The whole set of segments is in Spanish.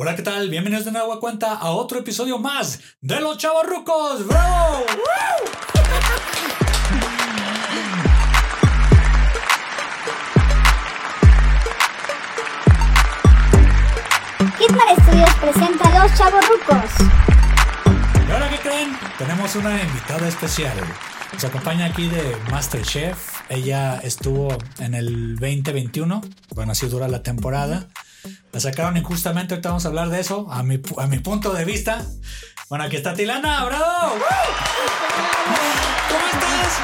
Hola, ¿qué tal? Bienvenidos de nuevo a cuenta a otro episodio más de Los Chavos Rucos. ¡Bravo! Hitman Studios presenta Los Chavos Rucos. ¿Y ahora qué creen? Tenemos una invitada especial. Nos acompaña aquí de Masterchef. Ella estuvo en el 2021. Bueno, así dura la temporada. La sacaron injustamente. Ahorita vamos a hablar de eso. A mi, a mi punto de vista. Bueno, aquí está Tilana. ¡Bravo! ¿Cómo estás?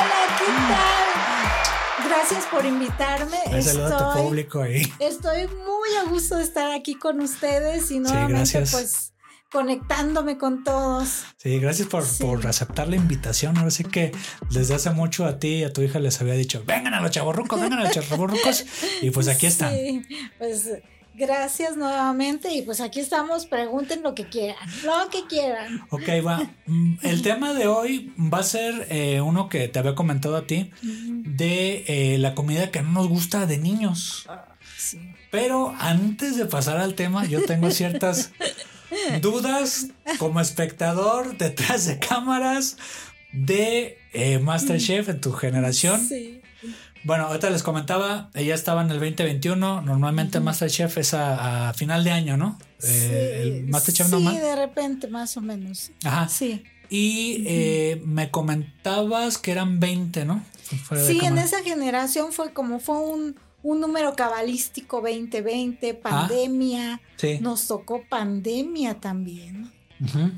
Hola, ¿qué tal? Gracias por invitarme. Un saludo a tu público ahí. estoy muy a gusto de estar aquí con ustedes y nuevamente gracias. pues conectándome con todos. Sí, gracias por, Sí. por aceptar la invitación. Ahora sí que desde hace mucho a ti y a tu hija les había dicho, vengan a los chavorrucos, vengan a los chavorrucos. Y pues aquí están. Sí, pues gracias nuevamente y pues aquí estamos, pregunten lo que quieran, lo que quieran. Ok, va. Mm, El tema de hoy va a ser eh, uno que te había comentado a ti de eh, la comida que no nos gusta de niños. Sí. Pero antes de pasar al tema, yo tengo ciertas dudas como espectador detrás de cámaras de eh, Masterchef en tu generación. Sí. Bueno, ahorita les comentaba, ella estaba en el 2021. Normalmente Masterchef es a, a final de año, ¿no? Eh, el Masterchef sí, normal. de repente más o menos. Ajá. Sí. Y eh, me comentabas que eran 20, ¿no? Fuera Sí, en esa generación fue como fue un, un número cabalístico 2020, pandemia. Sí. Nos tocó pandemia también.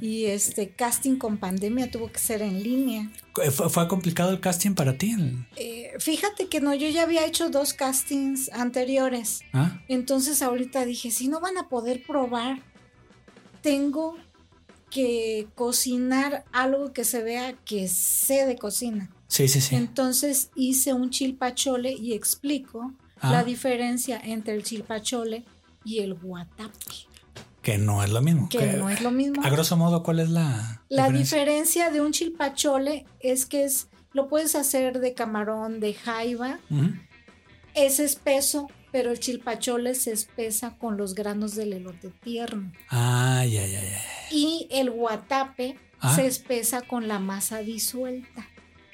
Y este casting con pandemia tuvo que ser en línea. ¿Fue, fue complicado el casting para ti? Eh, fíjate que no, yo ya había hecho dos castings anteriores. ¿Ah? Entonces ahorita dije, si no van a poder probar, tengo que cocinar algo que se vea que sé de cocina. Sí, sí, sí. Entonces hice un chilpachole y explico Ah. la diferencia entre el chilpachole y el guatape, Que no es lo mismo. que Que- no es lo mismo. A grosso modo, ¿cuál es la, La diferencia? diferencia de un chilpachole es que es lo puedes hacer de camarón, de jaiba, es espeso, pero el chilpachole se espesa con los granos del elote tierno. Ah, ya, ya, ya. Y el guatape Ah. se espesa con la masa disuelta.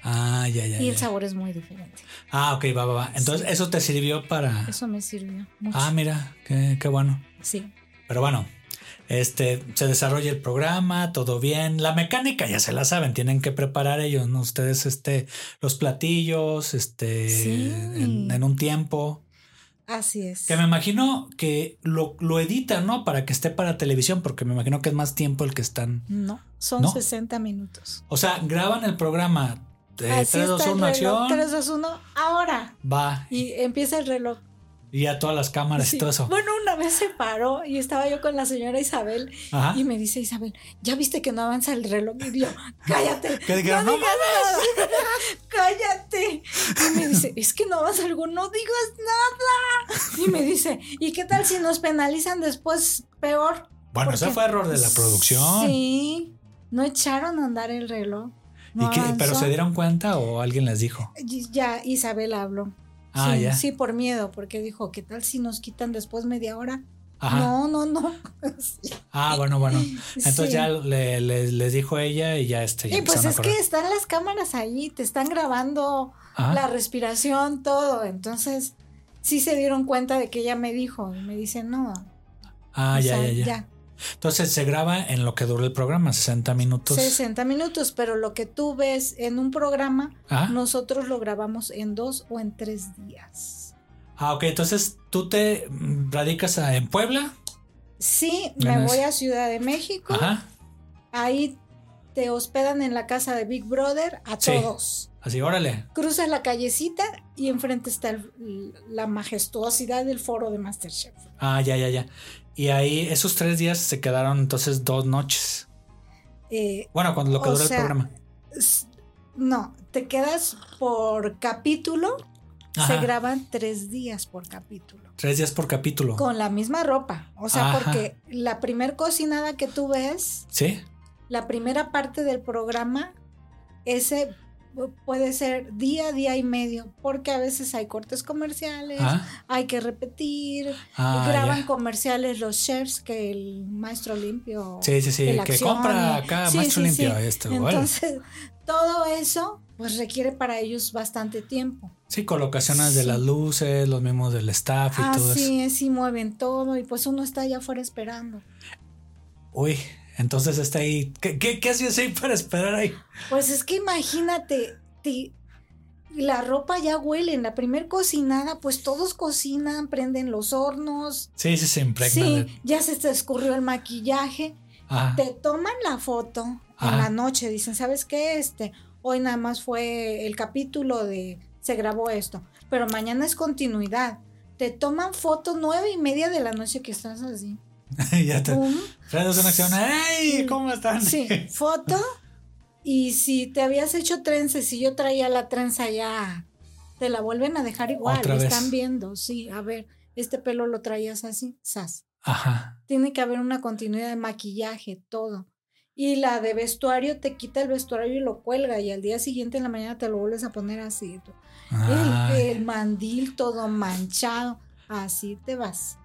Ah, ya, ya. Y el ya. sabor es muy diferente. Ah, ok, va, va, va. Entonces, eso te sirvió para. Eso me sirvió mucho. Ah, mira, qué, qué bueno. Sí. Pero bueno, este, se desarrolla el programa, todo bien. La mecánica ya se la saben, tienen que preparar ellos, ¿no? Ustedes, este, los platillos, este, Sí. en, en un tiempo. Así es. Que me imagino que lo, lo editan, ¿no? Para que esté para televisión, porque me imagino que es más tiempo el que están. No, son ¿No? 60 minutos. O sea, graban el programa. Eh, Así 3, 2, está el 1, reloj. acción. 3, 2, 1, ahora. Va. Y empieza el reloj. Y a todas las cámaras y Sí. todo eso. Bueno, una vez se paró y estaba yo con la señora Isabel Ajá. y me dice Isabel, ¿ya viste que no avanza el reloj? Y yo, cállate. Que dijeron, no "No digas nada, cállate. Y me dice, es que no avanza algo, no digas nada. Y me dice, ¿y qué tal si nos penalizan después peor? Bueno, ese Porque- fue error de la producción. Sí, no echaron a andar el reloj. No ¿Y qué- ¿Pero se dieron cuenta o alguien les dijo? Ya Isabel habló. Ah, sí, ya. sí, por miedo, porque dijo, ¿qué tal si nos quitan después media hora? Ajá. No, no, no. Sí. Ah, bueno, bueno. Entonces Sí. ya le- le- les dijo ella y ya este. ya Y pues es que están las cámaras ahí, te están grabando Ajá. la respiración, todo. Entonces, sí se dieron cuenta de que ella me dijo. Y me dice, no. Ah, ya, sea, ya, ya, Entonces se graba en lo que dura el programa, 60 minutos. 60 minutos, pero lo que tú ves en un programa, Ah. nosotros lo grabamos en dos o en tres días. Ah, ok. Entonces tú te radicas a- en Puebla. Sí, me voy a Ciudad de México. Ajá. Ahí te hospedan en la casa de Big Brother a Sí. todos. Así, órale. Cruzas la callecita y enfrente está el- la majestuosidad del foro de Masterchef. Ah, ya, ya, ya. Y ahí esos tres días se quedaron entonces dos noches. Eh, Bueno, cuando lo que dura el programa. no, te quedas por capítulo. Se graban tres días por capítulo. Tres días por capítulo. Con la misma ropa. O sea, Ajá. porque la primer cocinada que tú ves, ¿Sí? la primera parte del programa, ese puede ser día, día y medio, porque a veces hay cortes comerciales, Ah, hay que repetir, ah, graban ya. comerciales los chefs que el maestro limpio. Sí, sí, sí, el que acción, compra acá, sí, maestro sí, limpio, sí. esto. Entonces, todo eso pues requiere para ellos bastante tiempo. Sí, colocaciones de Sí. las luces, los mismos del staff y todo eso. Así es, y mueven todo, y pues uno está allá afuera esperando. Uy, entonces está ahí. ¿Qué, qué, qué hacías ahí para esperar ahí? Pues es que imagínate, la ropa ya huele, en la primer cocinada, pues todos cocinan, prenden los hornos, Sí, sí, se impregna. sí, de- ya se te escurrió el maquillaje, Ajá. te toman la foto Ajá. en la noche, dicen, ¿sabes qué? Este, hoy nada más fue el capítulo de, se grabó esto, pero mañana es continuidad. Te toman fotos nueve y media de la noche que estás así. ya te. Una acción. ¡Ey! ¿Cómo están? Sí, foto. Y si te habías hecho trenzas, si yo traía la trenza ya, te la vuelven a dejar igual. Otra vez. Están viendo, sí, a ver, este pelo lo traías así, sas. Ajá. Tiene que haber una continuidad de maquillaje, todo. Y la de vestuario te quita el vestuario y lo cuelga y al día siguiente en la mañana te lo vuelves a poner así. El, Ay, el mandil todo manchado, así te vas.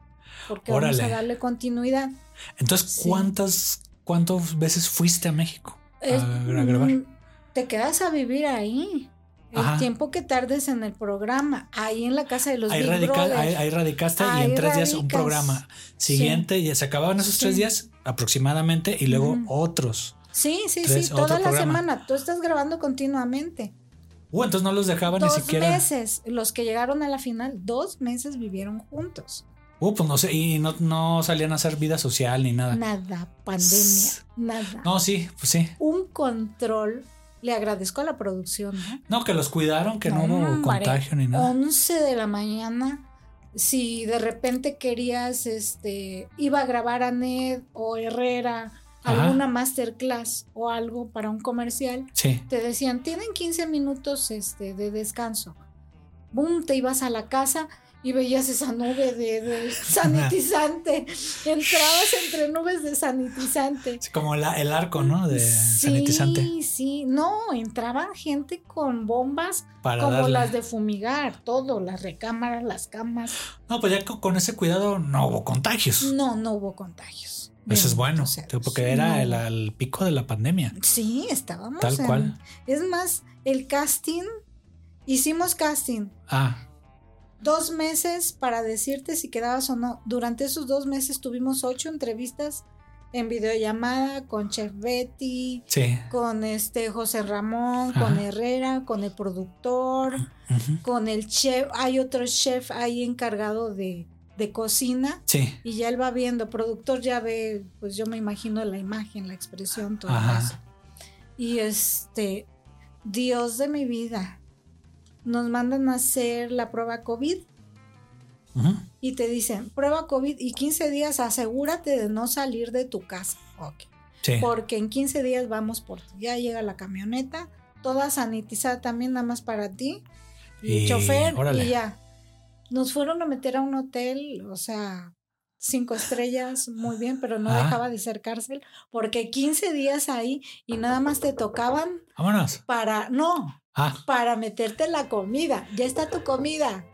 Porque vamos a darle continuidad. Entonces, sí. ¿cuántas, ¿cuántas veces fuiste a México a, Es- a grabar? mm, Te quedas a vivir ahí. El Ajá. tiempo que tardes en el programa, ahí en la casa de los Ahí, Big radica- Brother. ahí- ahí radicaste y en tres días un programa siguiente y se acababan esos Sí. tres días aproximadamente y luego otros. Sí, sí, tres- sí, toda la programa. semana. Tú estás grabando continuamente. Uh, entonces no los dejaban ni dos siquiera. meses. Los que llegaron a la final, dos meses vivieron juntos. Uh, pues no sé, y no, no salían a hacer vida social ni nada. Nada, pandemia, nada. No, sí, pues sí. Un control. Le agradezco a la producción, ¿no? No, que los cuidaron, que no, hubo hombre, contagio ni nada. 11 de la mañana. Si de repente querías, este, iba a grabar a Ned o Herrera Ajá. alguna masterclass o algo para un comercial, Sí. te decían, tienen 15 minutos este, de descanso. Boom, te ibas a la casa y veías esa nube de, de sanitizante. Entrabas entre nubes de sanitizante. Sí, como la- el arco, ¿no? De sí, sanitizante. Sí, no, entraba gente con bombas Para como darle. las de fumigar, todo, las recámaras, las camas. No, pues ya con, ese cuidado no hubo contagios. No, no hubo contagios. Eso es bueno, porque era No. el, el pico de la pandemia. Sí, estábamos. Tal en- cual. Es más, el casting, hicimos casting. Ah, Dos meses para decirte si quedabas o no. Durante esos dos meses tuvimos ocho entrevistas en videollamada con Chef Betty, sí. con este José Ramón, con. Herrera, con el productor, con el chef. Hay otro chef ahí encargado de, de cocina. Sí. Y ya él va viendo, productor ya ve, pues yo me imagino la imagen, la expresión, todo Ajá. eso. Y este, Dios de mi vida, nos mandan a hacer la prueba COVID y te dicen, prueba COVID y 15 días asegúrate de no salir de tu casa. Sí. Porque en 15 días vamos por ti. Ya llega la camioneta, toda sanitizada también nada más para ti. Y, Y chofer órale. y ya. Nos fueron a meter a un hotel, o sea, cinco estrellas, muy bien, pero no Ah. dejaba de ser cárcel, porque 15 días ahí y nada más te tocaban Vámonos. para, no, Ah, para meterte la comida. Ya está tu comida.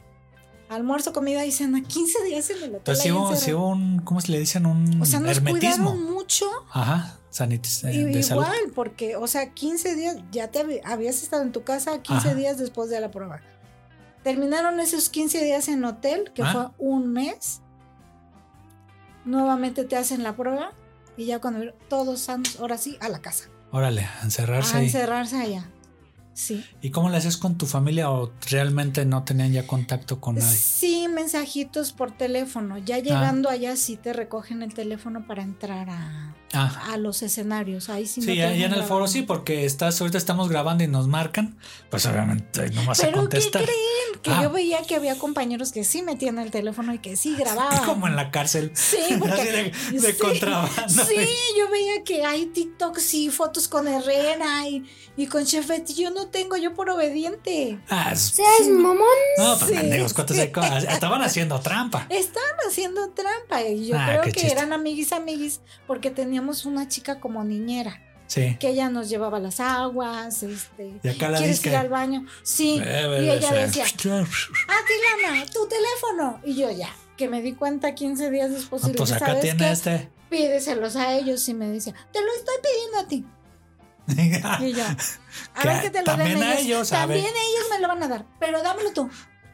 Almuerzo, comida y cena. 15 días en el hotel. entonces ahí hubo, un, ¿cómo se le dicen? Un o sea, nos hermetismo. cuidaron mucho. Ajá, sanitis eh, de salud. igual, porque, o sea, 15 días, ya te hab- habías estado en tu casa 15 Ajá. días después de la prueba. Terminaron esos 15 días en hotel, que Ah. fue un mes. Nuevamente te hacen la prueba y ya cuando todos sanos, ahora sí, a la casa. Órale, a encerrarse A ahí. encerrarse allá. Sí. ¿Y cómo le haces con tu familia o realmente no tenían ya contacto con nadie? Sí, mensajitos por teléfono. Ah. Ya llegando allá sí te recogen el teléfono para entrar a, Ah, a los escenarios. Ahí sí, sí, no ya, ya en el foro sí, porque estás, ahorita estamos grabando y nos marcan, pues obviamente no vas a Pero ¿qué contestar. creen? Que Ah. yo veía que había compañeros que sí metían el teléfono y que sí grababan. Como en la cárcel. Sí, porque de, de sí, contrabando. Sí, yo veía que hay TikToks y fotos con Herrera y, y con Chef Betty. Yo no tengo, yo por obediente. Ah, ¿Seas mamón? no, pues Sí, pendejos, ¿cuántos hay Estaban haciendo trampa. Estaban haciendo trampa y yo Ah, creo que chiste. eran amiguis amiguis porque teníamos una chica como niñera. Sí. que ella nos llevaba las aguas, este, Y acá la ¿quieres disque. ir al baño? Sí, Eh, y ella decía, ah, Tilana, tu teléfono, y yo ya, que me di cuenta 15 días después y Ah, pues acá ¿sabes tiene qué? este. Pídeselos a ellos y me decía, te lo estoy pidiendo a ti. Y yo, a ver que te lo den ellos. ellos, también ellos me lo van a dar, pero dámelo tú.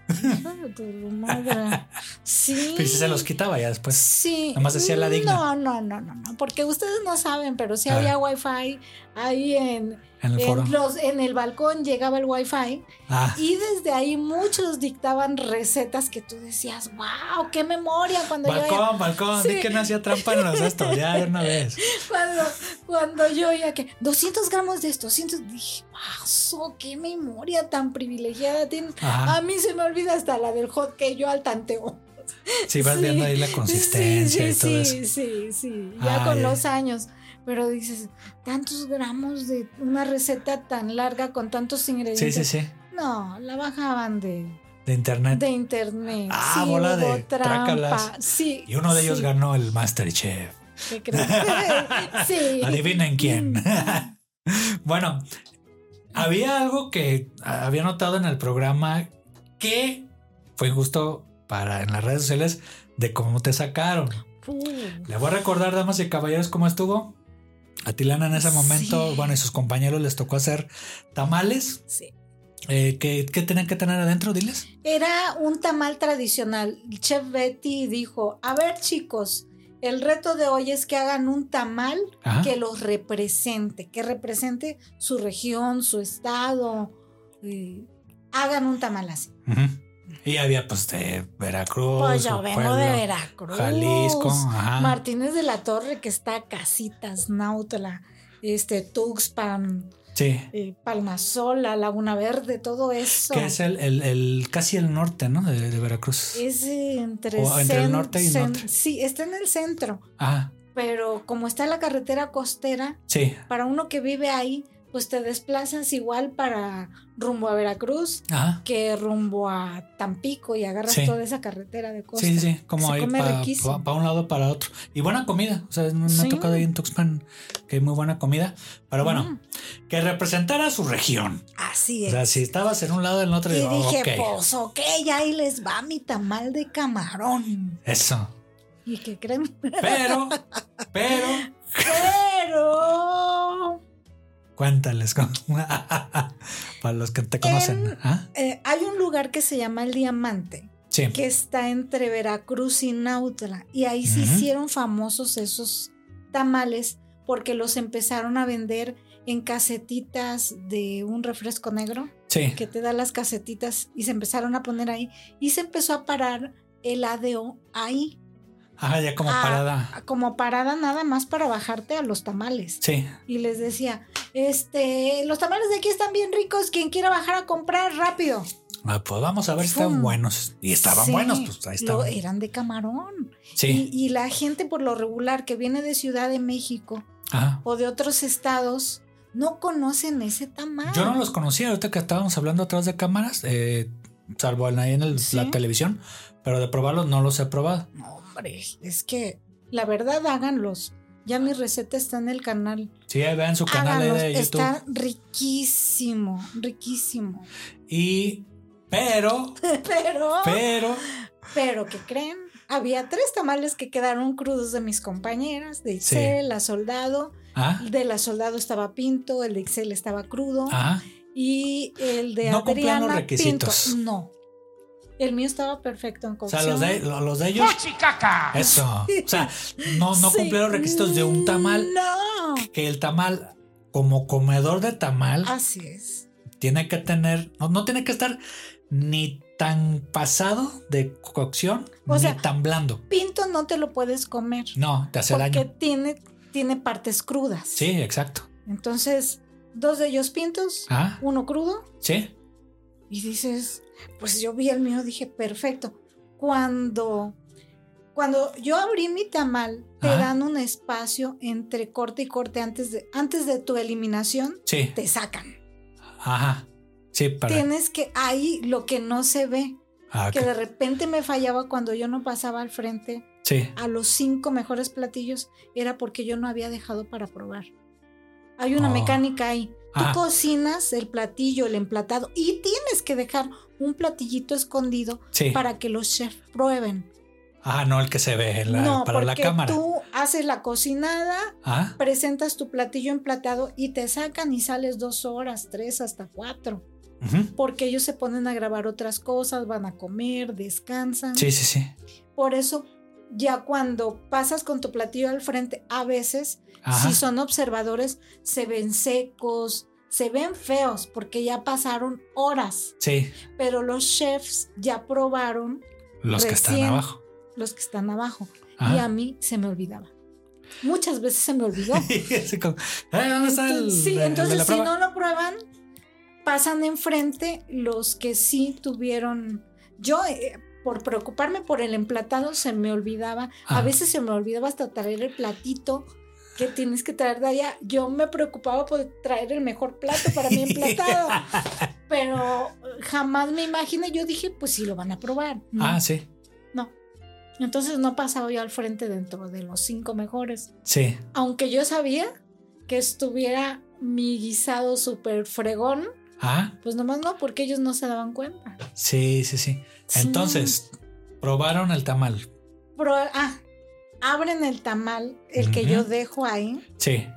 Sí. Pero si se los quitaba ya después. Sí. Nomás decía la digna. No, no, no, no, no, porque ustedes no saben, pero sí había ver. wifi ahí en, En el foro. en, los, en el balcón llegaba el wifi Ah, y desde ahí muchos dictaban recetas que tú decías, wow, qué memoria cuando yo balcón, balcón. Sí. Di que no hacía trampa en los esto. Ya de una vez. cuando, cuando yo oía que 200 gramos de esto, 200, dije, wow, qué memoria tan privilegiada tienen. Ajá. A mí se me olvida hasta la del hot que yo al tanteo. Sí, vas Sí. viendo ahí la consistencia Sí, y todo sí, eso. Sí, sí, ya Ah, con ya. los años. Pero dices, tantos gramos de una receta tan larga con tantos Sí, ingredientes. sí, sí. No, la bajaban de, De internet. de internet. Ah, sí, bola de trampa. trácalas. Sí. Y uno de ellos sí. ganó el Masterchef. ¿Qué crees? sí. Adivinen quién. bueno, había algo que había notado en el programa que fue justo para en las redes sociales de cómo te sacaron. Uh, Le voy a recordar, damas y caballeros, cómo estuvo. A Tilana en ese momento, Sí. bueno, y sus compañeros les tocó hacer tamales. sí. Eh, ¿qué, qué tenían que tener adentro? Diles. Era un tamal tradicional. El Chef Betty dijo, a ver chicos, el reto de hoy es que hagan un tamal Ajá. que los represente, que represente su región, su estado. eh, hagan un tamal así. Ujú. Y había pues de Veracruz. Pues yo vengo de Veracruz. Jalisco. Ajá. Martínez de la Torre, que está Casitas, Nautla, este, Tuxpan, Sí. eh, Palmasola, Laguna Verde, todo eso. Que es el, el, el- casi el norte, ¿no? De, de Veracruz. Es entre, O entre el norte y cen- norte. Sí, está en el centro, Ajá. pero como está la carretera costera, Sí. para uno que vive ahí, pues te desplazas igual para rumbo a Veracruz Ajá. que rumbo a Tampico y agarras Sí. toda esa carretera de costa. Sí, sí. Como ahí para un lado para otro. Y buena comida. O sea, me Sí. ha tocado ahí en Tuxpan que hay muy buena comida. Pero bueno, Mm, que representara su región. así O es. sea, si estabas en un lado en el otro, y digo, dije, ok. pues ok, ya ahí les va mi tamal de camarón. Eso. ¿Y qué creen? Pero, pero, Pero cuéntales. para los que te conocen. En- ¿Ah? eh, hay un lugar que se llama El Diamante. Sí. que está entre Veracruz y Nautla. Y ahí se hicieron famosos esos tamales porque los empezaron a vender en casetitas de un refresco negro Sí. que te da las casetitas y se empezaron a poner ahí y se empezó a parar el ADO ahí Ajá, ya como Ah. parada. como parada nada más para bajarte a los tamales Sí. y les decía este los tamales de aquí están bien ricos quien quiera bajar a comprar rápido Ah, pues vamos a ver si están buenos. Y estaban Sí, buenos, pues ahí lo- estaban. eran de camarón Sí. Y, y la gente por lo regular que viene de Ciudad de México Ajá. o de otros estados no conocen ese tamal. Yo no los conocía ahorita que estábamos hablando atrás de cámaras, eh, salvo ahí en el- Sí. la televisión, pero de probarlos no los he probado. No, hombre, es que la verdad háganlos. Ya mi receta está en el canal. Sí, ahí vean su canal Háganlos. de YouTube. Está riquísimo, riquísimo. Y, pero, Pero, pero, pero, ¿qué creen? Había tres tamales que quedaron crudos de mis compañeras, de Ixel, la soldado. ah, De la soldado estaba pinto, el de Ixel estaba crudo. ah, Y el de No los Adriana requisitos. Pinto, no. El mío estaba perfecto en o cocción. sea, los de, lo- los de ellos. Eso. O sea, no, no Sí. cumplieron los requisitos de un tamal. No. Que el tamal, como comedor de tamal, Así es. tiene que tener, no, no tiene que estar ni tan pasado de cocción, O ni sea, tan blando. Pinto no te lo puedes comer. No, te hace porque daño. tiene, tiene partes crudas. Sí, exacto. Entonces, dos de ellos pintos, Ah, uno crudo. sí. Y dices, pues yo vi el mío, dije, perfecto. Cuando, cuando yo abrí mi tamal, te Ajá. dan un espacio entre corte y corte antes de, antes de tu eliminación, Sí. te sacan. Ajá. Sí, para. Tienes que ahí lo que no se ve, Ah, que de repente me fallaba cuando yo no pasaba al frente Sí. a los cinco mejores platillos, era porque yo no había dejado para probar. Hay una Oh. mecánica ahí. Tú Ah. cocinas el platillo, el emplatado, y tienes que dejar un platillito escondido Sí. para que los chefs prueben. Ah, no el que se ve la- no, para la cámara. tú haces la cocinada, Ah, presentas tu platillo emplatado y te sacan y sales dos horas, tres, hasta cuatro. Porque ellos se ponen a grabar otras cosas, van a comer, descansan. sí, sí, sí. Por eso, ya cuando pasas con tu platillo al frente, a veces, Ajá. si son observadores, se ven secos, se ven feos, porque ya pasaron horas. Sí, Pero los chefs ya probaron los que están abajo. los que están abajo. Y a mí se me olvidaba. Muchas veces se me olvidó. Así como, "Eh, ¿Dónde está el, Entonces, sí, entonces si prueba?" no lo prueban, pasan enfrente los que sí tuvieron. Yo, eh, por preocuparme por el emplatado, se me olvidaba. Ah. A veces se me olvidaba hasta traer el platito que tienes que traer de allá. Yo me preocupaba por traer el mejor plato para mi emplatado. pero jamás me imaginé. Yo dije, pues sí lo van a probar. No, Ah, sí, no. Entonces no pasaba yo al frente dentro de los cinco mejores sí. aunque yo sabía que estuviera mi guisado súper fregón, Ah, pues nomás no, porque ellos no se daban cuenta. sí, sí, sí. Sí. Entonces, probaron el tamal. Pro- ah, abren el tamal, el que yo dejo ahí, Sí.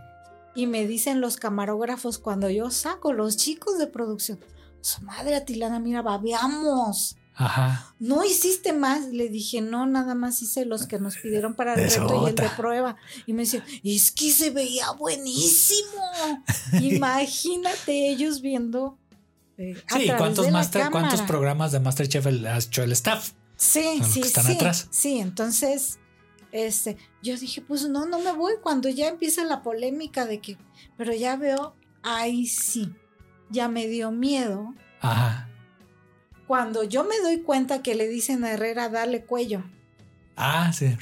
y me dicen los camarógrafos cuando yo saco, los chicos de producción, su madre Atilana, mira, babeamos. Ajá. No hiciste más. Le dije, no, nada más hice los que nos pidieron para el reto y el de prueba. Y me decía, es que se veía buenísimo. Imagínate ellos viendo. eh, Sí, ¿cuántos, de la master, ¿cuántos cámara. programas de Masterchef ha hecho el staff? Sí, sí, están sí. atrás. Sí, entonces, este, yo dije, pues no, no me voy cuando ya empieza la polémica de que, pero ya veo, ahí sí, ya me dio miedo. Ajá. Cuando yo me doy cuenta que le dicen a Herrera, dale cuello. Ah, sí.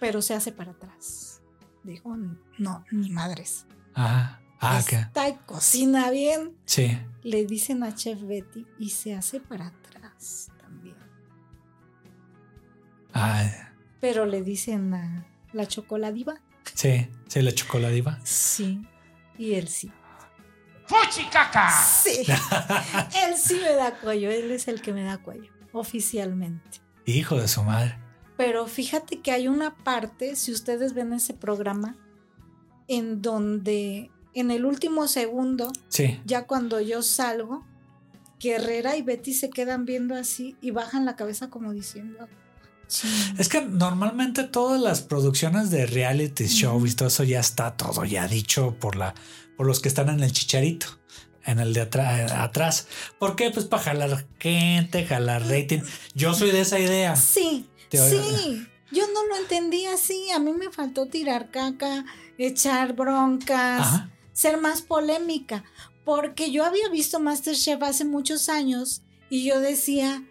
pero se hace para atrás. Dijo, no, ni madres. Ah, que Está y cocina bien. sí. Le dicen a Chef Betty y se hace para atrás también. Ah, Pero le dicen a la chocoladiva, sí, sí, la chocoladiva. sí. Y él sí. ¡Fuchicaca! Sí. él sí me da cuello. Él es el que me da cuello, oficialmente. Hijo de su madre. Pero fíjate que hay una parte, si ustedes ven ese programa, en donde en el último segundo Sí. ya cuando yo salgo, que Herrera y Betty se quedan viendo así y bajan la cabeza como diciendo, Es que normalmente todas las producciones de reality show y todo eso ya está todo ya dicho por la por los que están en el chicharito, en el de atra- atrás. ¿Por qué? Pues para jalar gente, jalar rating. Yo soy de esa idea. sí, sí, yo no lo entendí así, a mí me faltó tirar caca, echar broncas, Ajá. ser más polémica, porque yo había visto Masterchef hace muchos años y yo decía,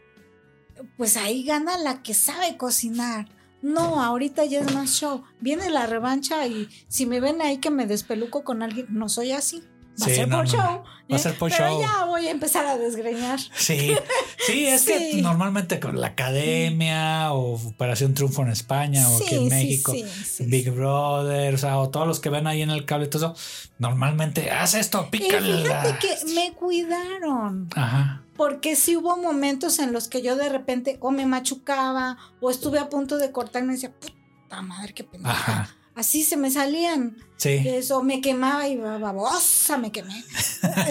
pues ahí gana la que sabe cocinar. No, ahorita ya es más show. Viene la revancha y si me ven ahí que me despeluco con alguien, no soy así. Va Sí, a ser no, por no, show. Va a ¿eh? ser por Pero show. ya voy a empezar a desgreñar. Sí, sí, es que normalmente con la academia o Operación Triunfo en España o aquí en México, Big Brother, o sea, o todos los que ven ahí en el cable y todo eso, normalmente haz esto, Y pícale. fíjate que me cuidaron. Ajá. Porque sí hubo momentos en los que yo de repente o me machucaba o estuve a punto de cortar y me decía, puta madre, qué pendeja. Ajá. Así se me salían. Sí. Eso me quemaba y babosa me quemé.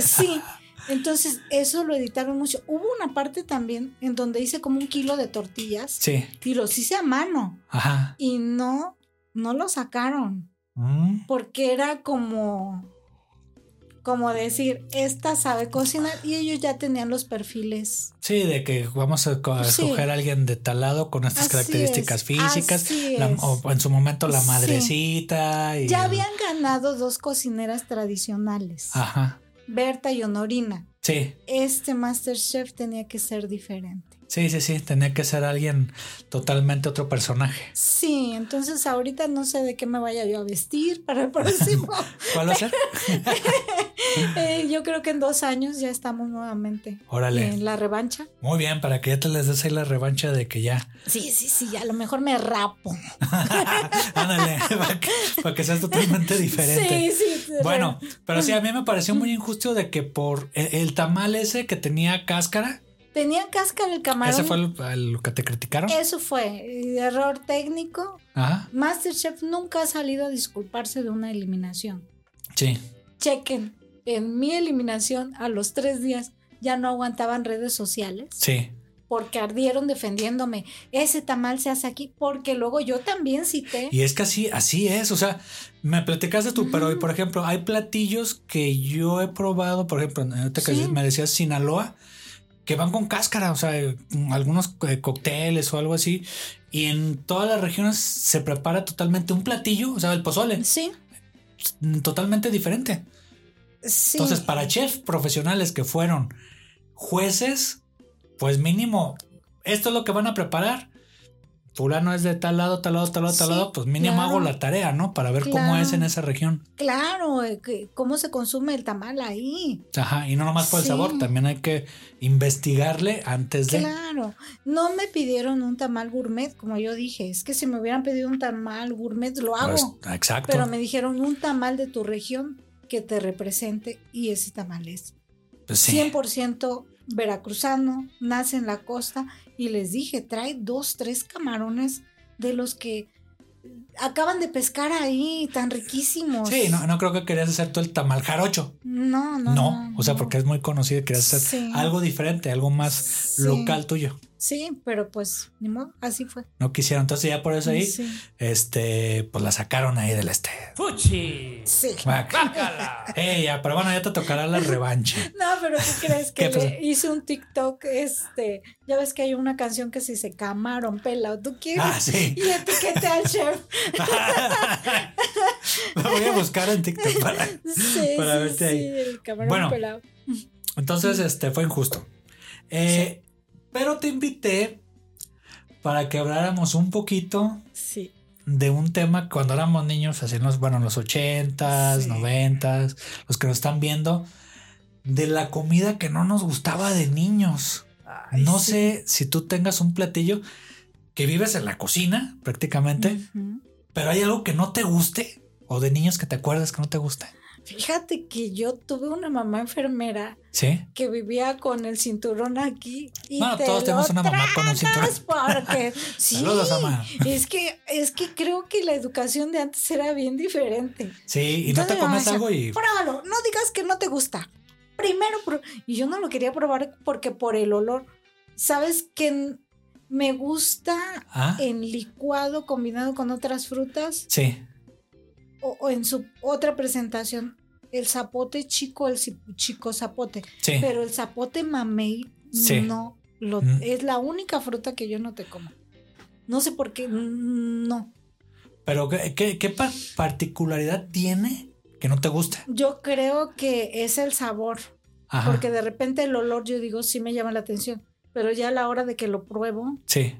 sí. Entonces, eso lo editaron mucho. Hubo una parte también en donde hice como un kilo de tortillas Sí. y los hice a mano Ajá. y no, no lo sacaron Mm. porque era como, como decir, esta sabe cocinar y ellos ya tenían los perfiles. Sí, de que vamos a, Sí. escoger a alguien de tal lado con estas Así características es, físicas, la- o en su momento la Sí. madrecita. Y Ya habían ganado dos cocineras tradicionales, Ajá. Berta y Honorina. Sí, Este Masterchef tenía que ser diferente. Sí, sí, sí. Tenía que ser alguien totalmente otro personaje. Sí, entonces ahorita no sé de qué me vaya yo a vestir para el próximo. ¿Cuál va a ser? Eh, yo creo que en dos años ya estamos nuevamente Órale. en la revancha. Muy bien, para que ya te les des ahí la revancha de que ya. Sí, sí, sí, a lo mejor me rapo. Ándale. para, que, para que seas totalmente diferente. Sí, sí. Bueno, pero sí, a mí me pareció muy injusto de que por el, el tamal ese que tenía cáscara, Tenía cáscara el camarón. ese fue lo que te criticaron. Eso fue. Error técnico. Ajá, Masterchef nunca ha salido a disculparse de una eliminación. sí. Chequen. En mi eliminación, a los tres días, ya no aguantaban redes sociales. Sí, porque ardieron defendiéndome. Ese tamal se hace aquí, porque luego yo también cité. y es que así, así es, o sea, me platicaste tú, pero por ejemplo, hay platillos que yo he probado, por ejemplo, me decías Sinaloa, que van con cáscara, o sea, algunos eh, cócteles o algo así, y en todas las regiones se prepara totalmente un platillo, o sea, el pozole, Sí, totalmente diferente. sí. Entonces, para chefs profesionales que fueron jueces, pues mínimo, esto es lo que van a preparar. Fulano es de tal lado, tal lado, tal lado, tal lado, pues mínimo claro. hago la tarea, ¿no? Para ver cómo es en esa región. Claro, eh, cómo se consume el tamal ahí. Ajá, y no nomás por el sabor, también hay que investigarle antes de. Claro, no me pidieron un tamal gourmet, como yo dije, es que si me hubieran pedido un tamal gourmet lo hago, Pues, exacto. pero me dijeron un tamal de tu región que te represente y ese tamal es Pues sí. 100% veracruzano, nace en la costa y les dije, trae dos, tres camarones de los que acaban de pescar ahí, tan riquísimos. Sí, no, no creo que querías hacer tú el tamal jarocho. No, no. No, o sea, porque es muy conocido y querías hacer Sí. algo diferente, algo más Sí. local tuyo. Sí, pero pues, ni modo, así fue. No quisieron, entonces ya por eso ahí, Sí. este, pues la sacaron ahí del este. Fuchi. Sí. Eh, ya, pero bueno, ya te tocará la revancha. No, pero ¿qué crees? Que ¿Qué pasó? le hice un TikTok, este, ya ves que hay una canción que se dice camarón pelado, ¿tú quieres? Ah, sí. Y etiquete al chef. Lo voy a buscar en TikTok para. Sí, Para sí, verte sí, ahí. el camarón Bueno. pelado. Entonces, este, fue injusto. Eh, Pero te invité para que habláramos un poquito Sí. de un tema cuando éramos niños, así en los, bueno, en los ochentas, Sí. noventas, los que nos están viendo, de la comida que no nos gustaba de niños. Ay, no sí. sé si tú tengas un platillo que vives en la cocina prácticamente, pero hay algo que no te guste o de niños que te acuerdas que no te guste. Fíjate que yo tuve una mamá enfermera ¿Sí? que vivía con el cinturón aquí y Bueno, te todos tenemos una mamá con un tragas porque sí, Saludos, mamá. es que es que creo que la educación de antes era bien diferente. Sí, y no te comes algo y... Pruébalo, no digas que no te gusta. Primero, pro-". y yo no lo quería probar porque por el olor. ¿Sabes que me gusta Ah, en licuado combinado con otras frutas sí. O, o en su otra presentación? El zapote chico, el chico zapote. Sí. Pero el zapote mamey Sí. no lo, Mm. es la única fruta que yo no te como. No sé por qué, no. Pero ¿qué, qué, qué pa- particularidad tiene que no te gusta? Yo creo que es el sabor. Ajá. Porque de repente el olor, yo digo, sí me llama la atención. Pero ya a la hora de que lo pruebo, Sí.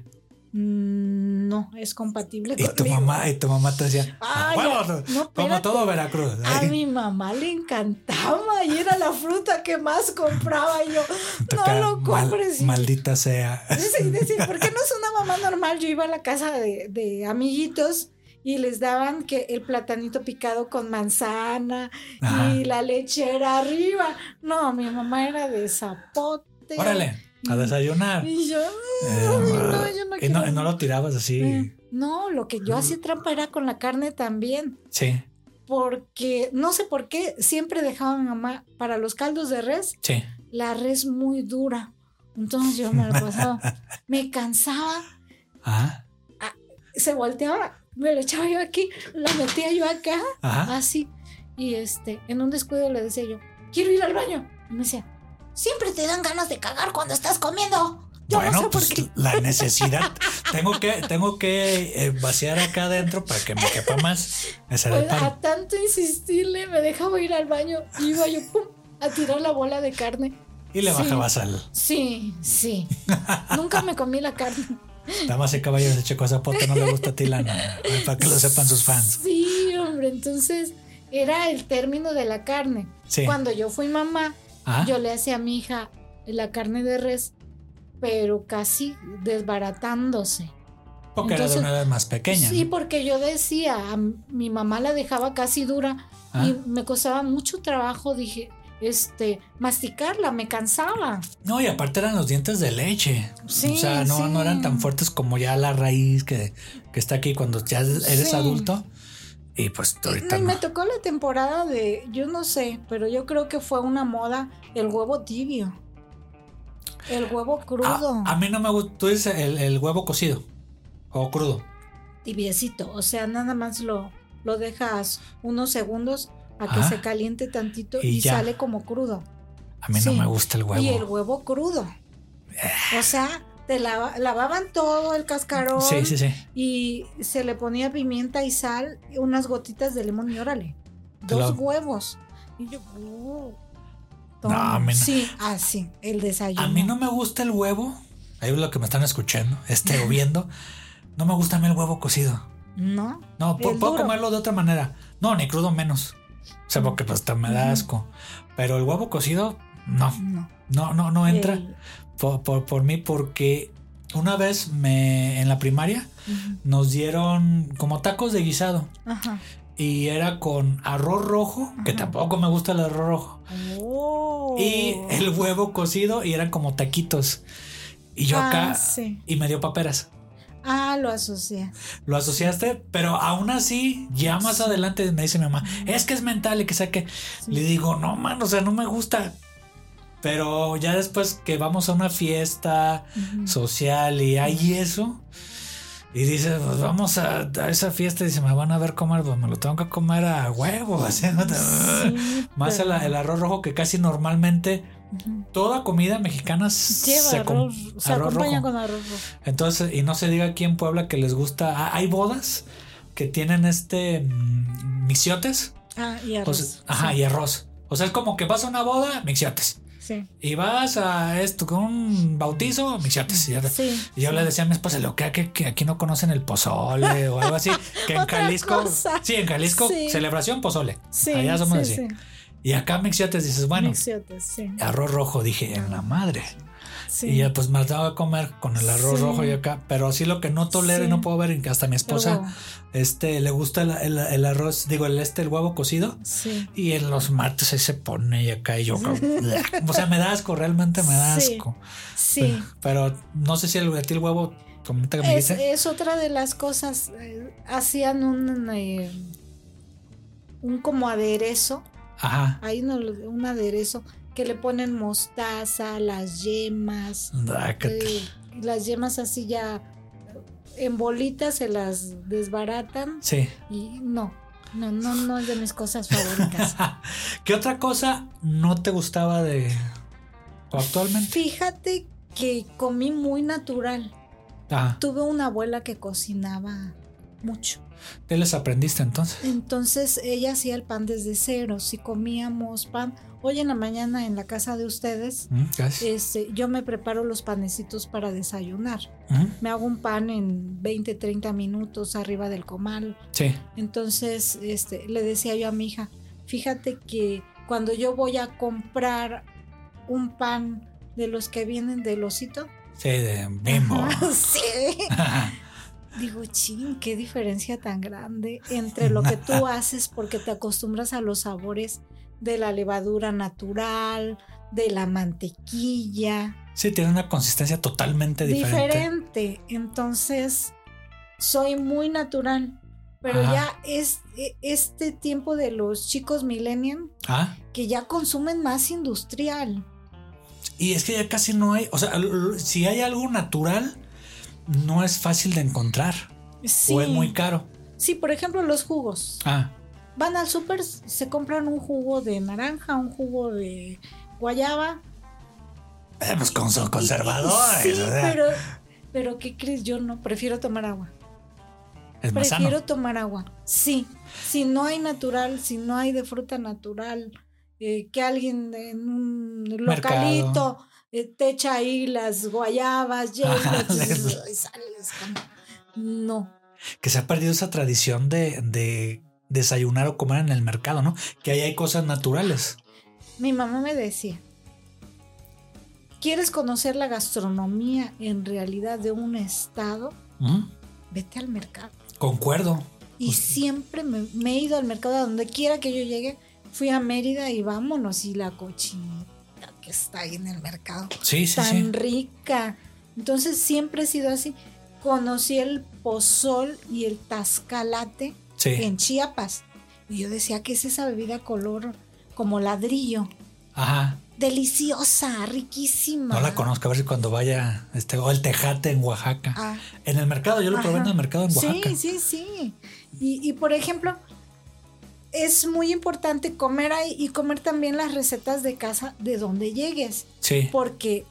Mm, no es compatible Y tu mamá, y tu mamá te decía, Ay, "A huevo, ya. No, como todo Veracruz. A mi mamá le encantaba y era la fruta que más compraba. Y yo, no lo compres. maldita sea. Sí, decir, ¿por qué no es una mamá normal? Yo iba a la casa de, de amiguitos y les daban que el platanito picado con manzana Ajá. y la lechera arriba. No, mi mamá era de zapote. Órale, a desayunar. Y yo, Eh, no, yo no y, no, y no lo tirabas así. Eh, No, lo que yo hacía trampa era con la carne también. Sí, Porque no sé por qué siempre dejaba a mi mamá para los caldos de res sí. la res muy dura. Entonces yo me la pasaba. me cansaba Ajá. se volteaba, me lo echaba yo aquí, la metía yo acá, Ajá. así. Y este, en un descuido le decía yo, quiero ir al baño. Y me decía, siempre te dan ganas de cagar cuando estás comiendo. Yo bueno, no sé pues por qué. la necesidad. tengo que, tengo que eh, vaciar acá adentro para que me quepa más. Ese Pues, a tanto insistirle, me dejaba ir al baño y iba yo pum, a tirar la bola de carne. Y le sí. bajabas al. Sí, sí. Nunca me comí la carne. Damas y caballeros de Checo Zapote no le gusta a Tilana. Para que lo sepan sus fans. Sí, hombre, entonces era el término de la carne. Sí. Cuando yo fui mamá, Ajá. Yo le hacía a mi hija la carne de res, pero casi desbaratándose. Porque era de una edad más pequeña. Sí, porque yo decía, a mi mamá la dejaba casi dura Ah. y me costaba mucho trabajo, dije, este, masticarla, me cansaba. No, y aparte eran los dientes de leche. Sí, o sea, no, sí. no eran tan fuertes como ya la raíz que, que está aquí cuando ya eres Sí. adulto. Y pues ahorita No, y no. me tocó la temporada de, yo no sé, pero yo creo que fue una moda el huevo tibio. El huevo crudo, A, a mí no me gusta. Tú dices el, el huevo cocido o crudo. tibiecito. O sea, nada más lo, lo dejas unos segundos a que se caliente tantito Y sale como crudo. A mí no me gusta el huevo. Y el huevo crudo. O sea, te lava- lavaban todo el cascarón Sí, sí, sí. y se le ponía pimienta y sal y unas gotitas de limón y órale. Dos huevos. Y yo, uh, No, a mí no. Sí, así, el desayuno. A mí no me gusta el huevo. Ahí es lo que me están escuchando, este o viendo. No me gusta a mí el huevo cocido. No. No, puedo duro. comerlo de otra manera. No, ni crudo menos. O sea, porque pues hasta me da asco. Pero el huevo cocido, no. No. No, no, no entra El- por, por, por mí porque una vez me en la primaria nos dieron como tacos de guisado Ajá. y era con arroz rojo, que tampoco me gusta el arroz rojo, Oh. y el huevo cocido y eran como taquitos. Y yo Ah, acá sí. y me dio paperas. Ah, lo asocié. Lo asociaste, pero aún así, ya más adelante me dice mi mamá, es que es mental y que saque. Le digo, no, man, o sea, no me gusta. Pero ya después que vamos a una fiesta social y hay eso, y dices, pues vamos a, a esa fiesta y se me van a ver comer, pues me lo tengo que comer a huevo. así, Más el, pero- el arroz rojo que casi normalmente toda comida mexicana Lleva se arroz, se arroz acompaña rojo. con arroz rojo. Entonces, y no se diga aquí en Puebla que les gusta. ah, Hay bodas que tienen este mm, mixiotes. Ah, y o arroz. sea, ajá, sí. y arroz. O sea, es como que vas a una boda, mixiotes. Sí. Y vas a esto con un bautizo, mixiotes. Y, Sí. y yo le decía a mi esposa, lo que, que, que aquí no conocen el pozole o algo así. Que en Jalisco. cosa. Sí, en Jalisco, celebración pozole. Allá somos sí, así. sí. Y acá mixiotes dices, bueno, Mixiotes, arroz rojo, dije, en la madre. Sí. Y ya pues me daba a comer con el arroz Sí. rojo y acá. Pero sí lo que no tolero y no puedo ver, y que hasta mi esposa, este, le gusta el, el- el arroz, digo, el este, el huevo cocido. Sí. Y en los martes ahí se pone y acá y yo. o sea, me da asco, realmente me da asco. Sí. Pero no sé si el, el huevo, comenta que me Es, dice. es otra de las cosas. eh, hacían un, eh, un como aderezo. Ajá. Hay un aderezo que le ponen mostaza, las yemas. Eh, las yemas así ya en bolitas se las desbaratan. Sí. Y no, no, no, no es de mis cosas favoritas. ¿Qué otra cosa no te gustaba de o actualmente? Fíjate que comí muy natural. Ah, Tuve una abuela que cocinaba mucho. ¿qué les aprendiste entonces? Entonces ella hacía el pan desde cero. Si comíamos pan, hoy en la mañana en la casa de ustedes, Mm, este, yo me preparo los panecitos para desayunar. Mm, Me hago un pan en 20, 30 minutos arriba del comal. Sí. Entonces este, le decía yo a mi hija, fíjate que cuando yo voy a comprar un pan de los que vienen del osito, Sí, de bimbo. Sí. Digo, ching, qué diferencia tan grande entre lo que tú haces porque te acostumbras a los sabores de la levadura natural, de la mantequilla, Sí, tiene una consistencia totalmente diferente. diferente. Entonces, soy muy natural. Pero Ajá. ya es e- este tiempo de los chicos millennium Ah, que ya consumen más industrial. y es que ya casi no hay, o sea, si hay algo natural, no es fácil de encontrar Sí. o es muy caro. Sí, por ejemplo, los jugos. Ah, Van al súper, se compran un jugo de naranja, un jugo de guayaba. eh, pues con son conservadores. Sí, o sea, pero, pero ¿qué crees? Yo no, prefiero tomar agua. es más Prefiero sano. tomar agua. Sí, si no hay natural, si no hay de fruta natural, eh, que alguien en un localito te echa ahí las guayabas, Ajá. y sales con- No, Que se ha perdido esa tradición de, de desayunar o comer en el mercado, ¿no? Que ahí hay cosas naturales. mi mamá me decía, ¿quieres conocer la gastronomía en realidad de un estado? ¿Mm? vete al mercado. Concuerdo. Y siempre me, me he ido al mercado, a donde quiera que yo llegue, fui a Mérida y vámonos, y la cochinita que está ahí en el mercado, Sí, sí, tan sí. rica. Entonces siempre he sido así. Conocí el pozol y el tascalate Sí. en Chiapas. Y yo decía, ¿qué es esa bebida color como ladrillo? Ajá. Deliciosa, riquísima. No la conozco, a ver si cuando vaya, este, o el tejate en Oaxaca. Ah. En el mercado, yo lo probé en el mercado en Oaxaca. Sí, sí, sí. Y, y, por ejemplo, es muy importante comer ahí y comer también las recetas de casa de donde llegues, Sí. porque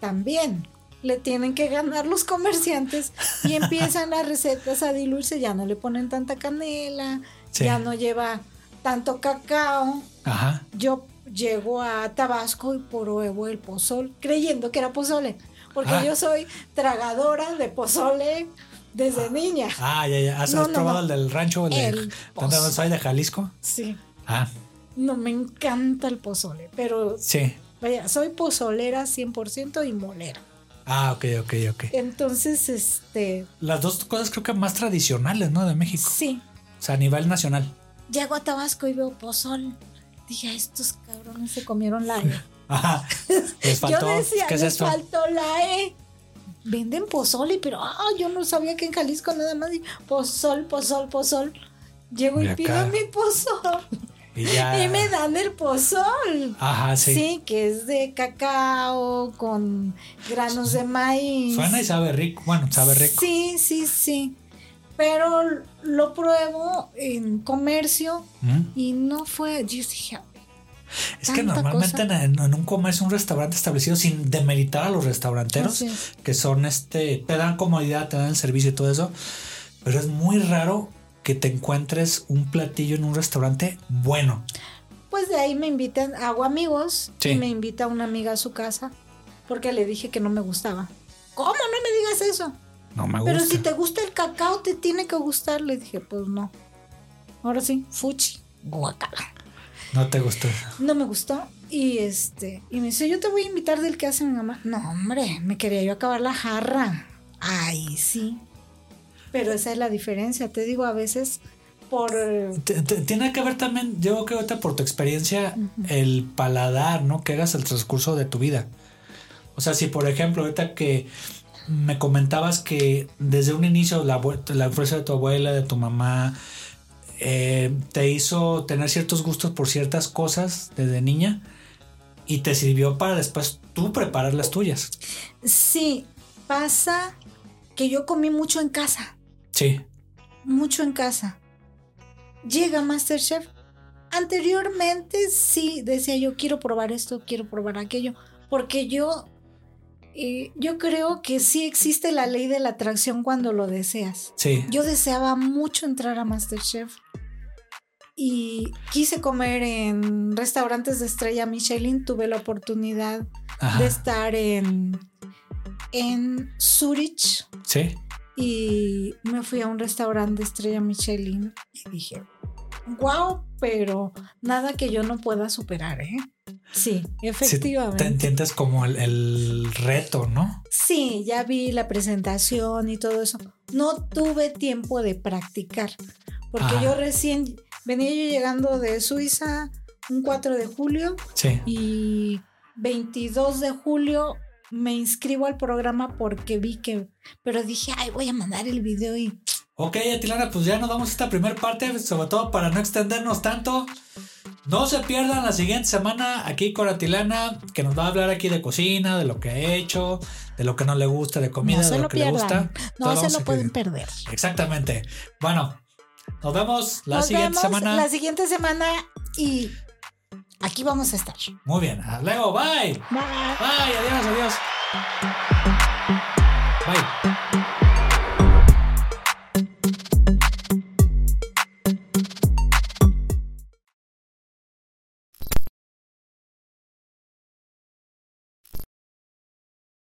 también le tienen que ganar los comerciantes y empiezan las recetas a diluirse, ya no le ponen tanta canela, Sí. ya no lleva tanto cacao. Ajá. Yo llego a Tabasco y pruebo el pozol, creyendo que era pozole, porque Ah. yo soy tragadora de pozole desde niña. Ah, ya, ya. ¿Has, No, has no, probado no. el del rancho? El de, El ¿Dónde poz- soy? ¿De Jalisco? Sí. Ah, No, me encanta el pozole, pero sí. vaya, soy pozolera 100% y molera. Ah, ok, ok, ok. Entonces, este, Las dos cosas creo que más tradicionales, ¿no? De México. sí, O sea, a nivel nacional. llego a Tabasco y veo pozol. Dije, "Ah, estos cabrones se comieron la E. Ajá. Les faltó. Yo decía, ¿Qué es les esto? faltó la E. Venden pozole, pero ah, yo no sabía que en Jalisco nada más pozol, pozol, pozol. Llego y, Y pido mi pozol. Y ya. Y me dan el pozol. Ajá, sí. Sí, que es de cacao con granos de maíz. Suena y sabe rico. Bueno, sabe rico. Sí, sí, sí. Pero lo pruebo en comercio Mm. y no fue. Yo dije, Es que normalmente en, en un comercio, un restaurante establecido, sin demeritar a los restauranteros, es. que son este, te dan comodidad, te dan el servicio y todo eso, pero es muy raro que te encuentres un platillo en un restaurante bueno. pues de ahí me invitan, hago amigos Sí. y me invita una amiga a su casa porque le dije que no me gustaba. ¿Cómo no me digas eso? No me gusta. Pero si te gusta el cacao, te tiene que gustar. Le dije, pues no. Ahora sí, fuchi, guacala. No te gustó. No me gustó. Y este, y me dice, yo te voy a invitar del que hace mi mamá. No, hombre, me quería yo acabar la jarra. Ay, sí. Pero esa es la diferencia. Te digo, a veces por Tiene que ver también, yo creo que ahorita por tu experiencia, el paladar, ¿no? Que hagas el transcurso de tu vida. O sea, si por ejemplo, ahorita que me comentabas que desde un inicio la, la influencia de tu abuela, de tu mamá, eh, te hizo tener ciertos gustos por ciertas cosas desde niña y te sirvió para después tú preparar las tuyas. Sí, pasa que yo comí mucho en casa, Sí, mucho en casa. Llega Masterchef. Anteriormente sí decía yo quiero probar esto, quiero probar aquello, porque yo eh, yo creo que sí existe la ley de la atracción cuando lo deseas. sí. Yo deseaba mucho entrar a Masterchef y quise comer en restaurantes de estrella Michelin. Tuve la oportunidad Ajá. de estar en, en Zurich Sí. y me fui a un restaurante de estrella Michelin y dije, wow, pero nada que yo no pueda superar, ¿eh? Sí, Sí, te efectivamente. entiendes como el, el reto, ¿no? Sí, ya vi la presentación y todo eso. No tuve tiempo de practicar, porque Ajá. yo recién venía yo llegando de Suiza un 4 de julio Sí. y 22 de julio me inscribo al programa porque vi que, pero dije, ay, voy a mandar el video y Ok, Atilana, pues ya nos vamos a esta primera parte, sobre todo para no extendernos tanto. No se pierdan la siguiente semana aquí con Atilana, que nos va a hablar aquí de cocina, de lo que ha hecho, de lo que no le gusta, de comida, no de lo, lo que le gusta. No se lo pueden perder. Exactamente. Bueno, nos vemos la Nos siguiente vemos semana. la siguiente semana y aquí vamos a estar. Muy bien, hasta luego, bye. Bye. Bye, adiós, adiós. Bye.